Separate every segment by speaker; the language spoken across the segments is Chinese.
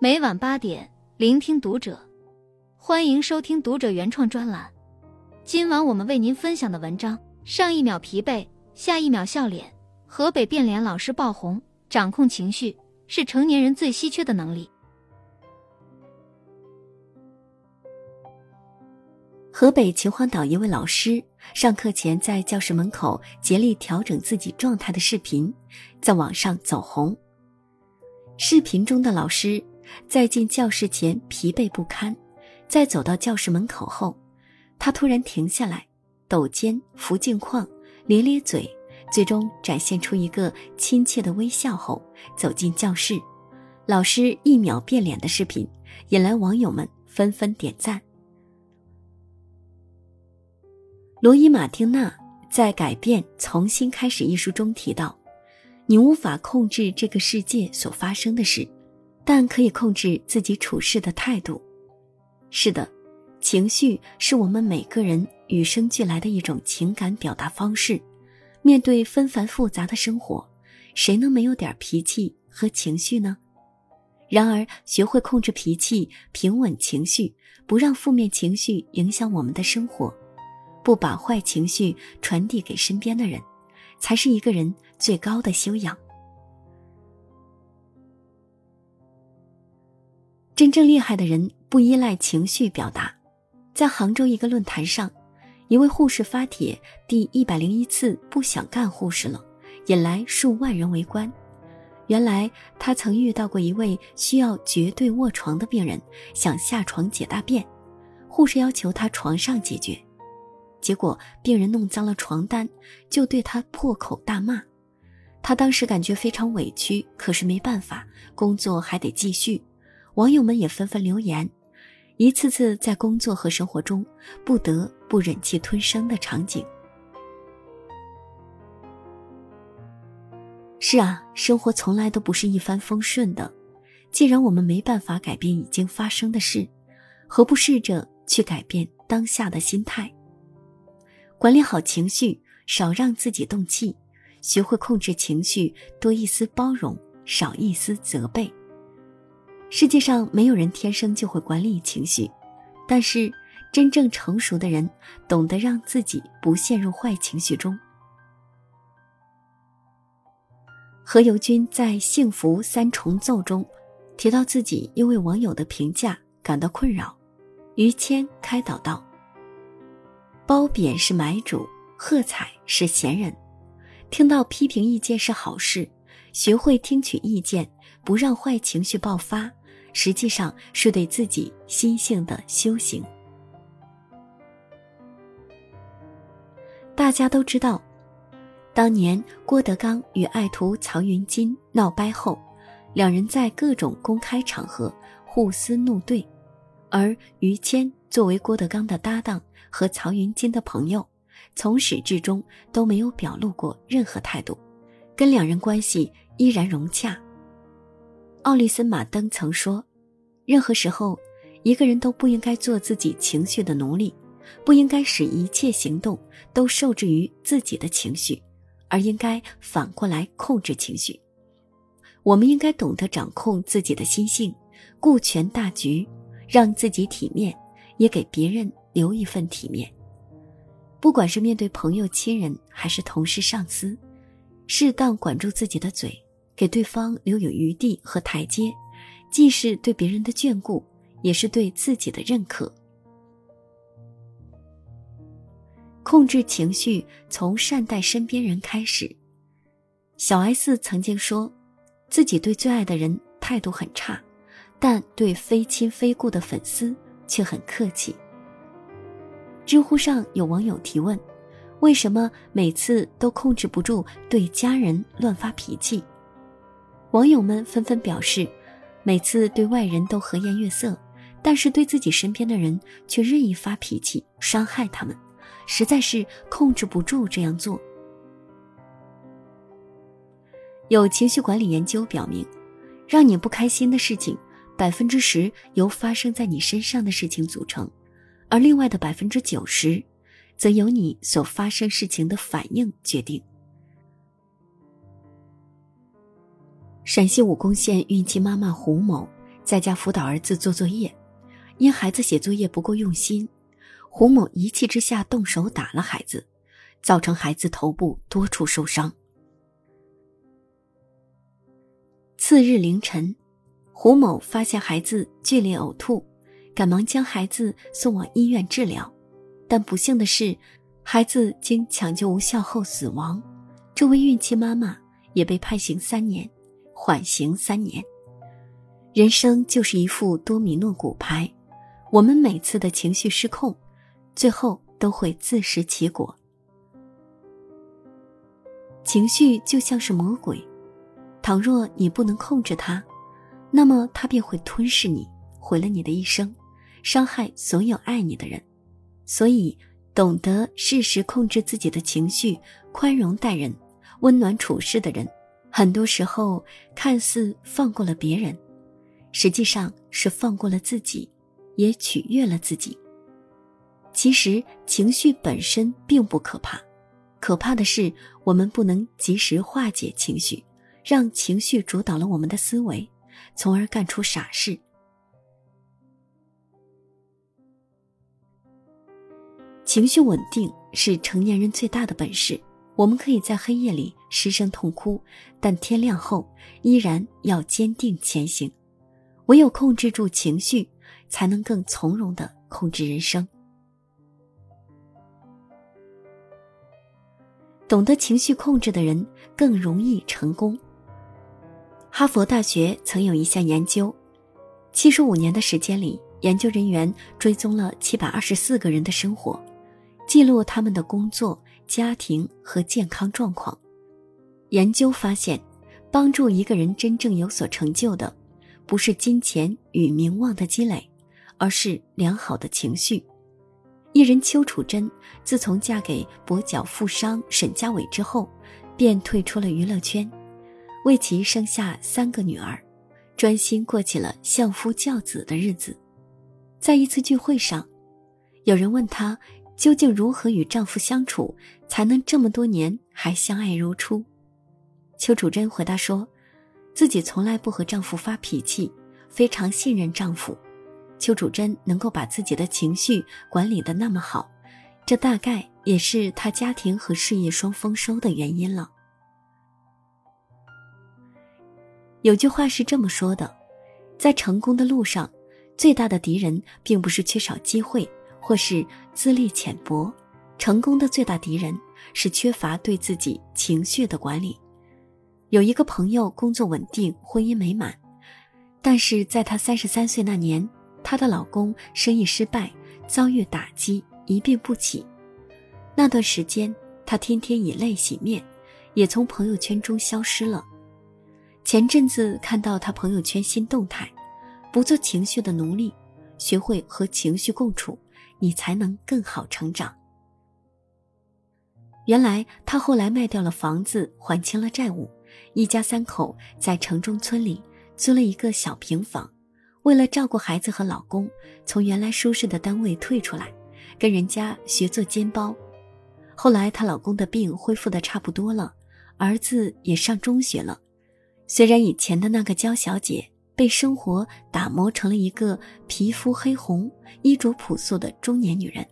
Speaker 1: 每晚八点，聆听读者。欢迎收听读者原创专栏。今晚我们为您分享的文章：上一秒疲惫，下一秒笑脸。河北变脸老师爆红，掌控情绪是成年人最稀缺的能力。
Speaker 2: 河北秦皇岛一位老师上课前在教室门口竭力调整自己状态的视频，在网上走红。视频中的老师。在进教室前疲惫不堪，在走到教室门口后，他突然停下来，抖肩扶镜框，咧咧嘴，最终展现出一个亲切的微笑后走进教室。老师一秒变脸的视频引来网友们纷纷点赞。罗伊·马丁娜在《改变从新开始》一书中提到：“你无法控制这个世界所发生的事。”但可以控制自己处事的态度。是的，情绪是我们每个人与生俱来的一种情感表达方式。面对纷繁复杂的生活，谁能没有点脾气和情绪呢？然而，学会控制脾气、平稳情绪，不让负面情绪影响我们的生活，不把坏情绪传递给身边的人，才是一个人最高的修养。真正厉害的人不依赖情绪表达。在杭州一个论坛上，一位护士发帖第一百零一次不想干护士了，引来数万人围观。原来他曾遇到过一位需要绝对卧床的病人，想下床解大便，护士要求他床上解决，结果病人弄脏了床单，就对他破口大骂。他当时感觉非常委屈，可是没办法，工作还得继续。网友们也纷纷留言，一次次在工作和生活中不得不忍气吞声的场景。是啊，生活从来都不是一帆风顺的。既然我们没办法改变已经发生的事，何不试着去改变当下的心态？管理好情绪，少让自己动气，学会控制情绪，多一丝包容，少一丝责备。世界上没有人天生就会管理情绪，但是真正成熟的人懂得让自己不陷入坏情绪中。何猷君在《幸福三重奏》中提到自己因为网友的评价感到困扰，于谦开导道：“褒贬是买主，喝彩是闲人。听到批评意见是好事，学会听取意见，不让坏情绪爆发。”实际上是对自己心性的修行。大家都知道，当年郭德纲与爱徒曹云金闹掰后，两人在各种公开场合互撕怒对，而于谦作为郭德纲的搭档和曹云金的朋友，从始至终都没有表露过任何态度，跟两人关系依然融洽。奥利森·马登曾说：“任何时候，一个人都不应该做自己情绪的奴隶，不应该使一切行动都受制于自己的情绪，而应该反过来控制情绪。我们应该懂得掌控自己的心性，顾全大局，让自己体面，也给别人留一份体面。不管是面对朋友、亲人，还是同事、上司，适当管住自己的嘴。”给对方留有余地和台阶，既是对别人的眷顾，也是对自己的认可。控制情绪，从善待身边人开始。小 S 曾经说，自己对最爱的人态度很差，但对非亲非故的粉丝却很客气。知乎上有网友提问：为什么每次都控制不住对家人乱发脾气？网友们纷纷表示，每次对外人都和颜悦色，但是对自己身边的人却任意发脾气，伤害他们，实在是控制不住这样做。有情绪管理研究表明，让你不开心的事情，百分之十由发生在你身上的事情组成，而另外的百分之九十，则由你所发生事情的反应决定。陕西武功县孕期妈妈胡某，在家辅导儿子做作业，因孩子写作业不够用心，胡某一气之下动手打了孩子，造成孩子头部多处受伤。次日凌晨，胡某发现孩子剧烈呕吐，赶忙将孩子送往医院治疗，但不幸的是，孩子经抢救无效后死亡。这位孕期妈妈也被判刑三年，缓刑三年。人生就是一副多米诺骨牌，我们每次的情绪失控，最后都会自食其果。情绪就像是魔鬼。倘若你不能控制它，那么它便会吞噬你，毁了你的一生，伤害所有爱你的人。所以，懂得适时控制自己的情绪，宽容待人，温暖处事的人，很多时候看似放过了别人，实际上是放过了自己，也取悦了自己。其实，情绪本身并不可怕，可怕的是我们不能及时化解情绪。让情绪主导了我们的思维，从而干出傻事。情绪稳定是成年人最大的本事。我们可以在黑夜里失声痛哭，但天亮后依然要坚定前行。唯有控制住情绪，才能更从容的控制人生。懂得情绪控制的人更容易成功。哈佛大学曾有一项研究，七十五年的时间里，研究人员追踪了七百二十四个人的生活，记录他们的工作、家庭和健康状况。研究发现，帮助一个人真正有所成就的，不是金钱与名望的积累，而是良好的情绪。艺人邱楚珍自从嫁给跛脚富商沈家伟之后，便退出了娱乐圈。为其生下三个女儿，专心过起了相夫教子的日子。在一次聚会上，有人问她究竟如何与丈夫相处，才能这么多年还相爱如初。邱楚珍回答说，自己从来不和丈夫发脾气，非常信任丈夫。邱楚珍能够把自己的情绪管理的那么好，这大概也是她家庭和事业双丰收的原因了。有句话是这么说的，在成功的路上，最大的敌人并不是缺少机会，或是资历浅薄，成功的最大敌人是缺乏对自己情绪的管理。有一个朋友工作稳定，婚姻美满，但是在她三十三岁那年，她的老公生意失败，遭遇打击，一病不起。那段时间，她天天以泪洗面，也从朋友圈中消失了。前阵子看到她朋友圈新动态，不做情绪的奴隶，学会和情绪共处，你才能更好成长。原来他后来卖掉了房子，还清了债务，一家三口在城中村里租了一个小平房。为了照顾孩子和老公，从原来舒适的单位退出来，跟人家学做煎包。后来她老公的病恢复的差不多了，儿子也上中学了。虽然以前的那个娇小姐被生活打磨成了一个皮肤黑红、衣着朴素的中年女人，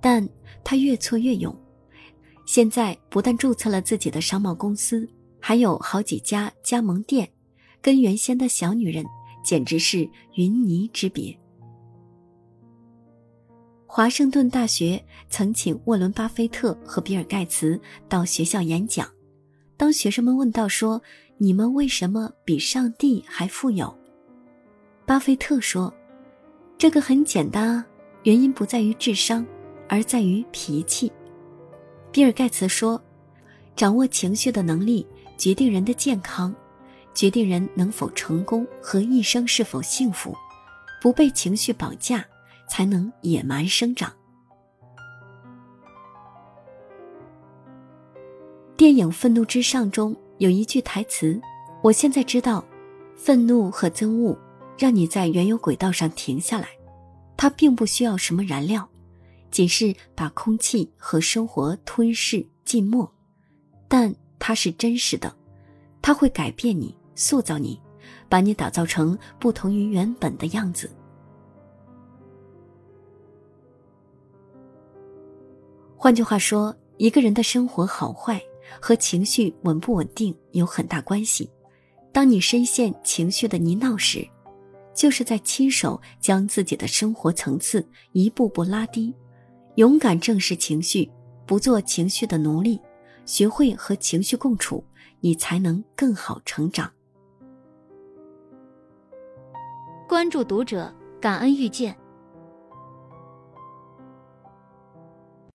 Speaker 2: 但她越挫越勇。现在不但注册了自己的商贸公司，还有好几家加盟店，跟原先的小女人简直是云泥之别。华盛顿大学曾请沃伦·巴菲特和比尔·盖茨到学校演讲，当学生们问到说。你们为什么比上帝还富有？巴菲特说：“这个很简单啊，原因不在于智商，而在于脾气。”比尔盖茨说：“掌握情绪的能力决定人的健康，决定人能否成功和一生是否幸福。不被情绪绑架，才能野蛮生长。”电影《愤怒之上》中。有一句台词，我现在知道，愤怒和憎恶让你在原有轨道上停下来，它并不需要什么燃料，仅是把空气和生活吞噬浸没，但它是真实的，它会改变你，塑造你，把你打造成不同于原本的样子。换句话说，一个人的生活好坏和情绪稳不稳定有很大关系。当你深陷情绪的泥淖时，就是在亲手将自己的生活层次一步步拉低。勇敢正视情绪，不做情绪的奴隶，学会和情绪共处，你才能更好成长。
Speaker 1: 关注读者，感恩遇见。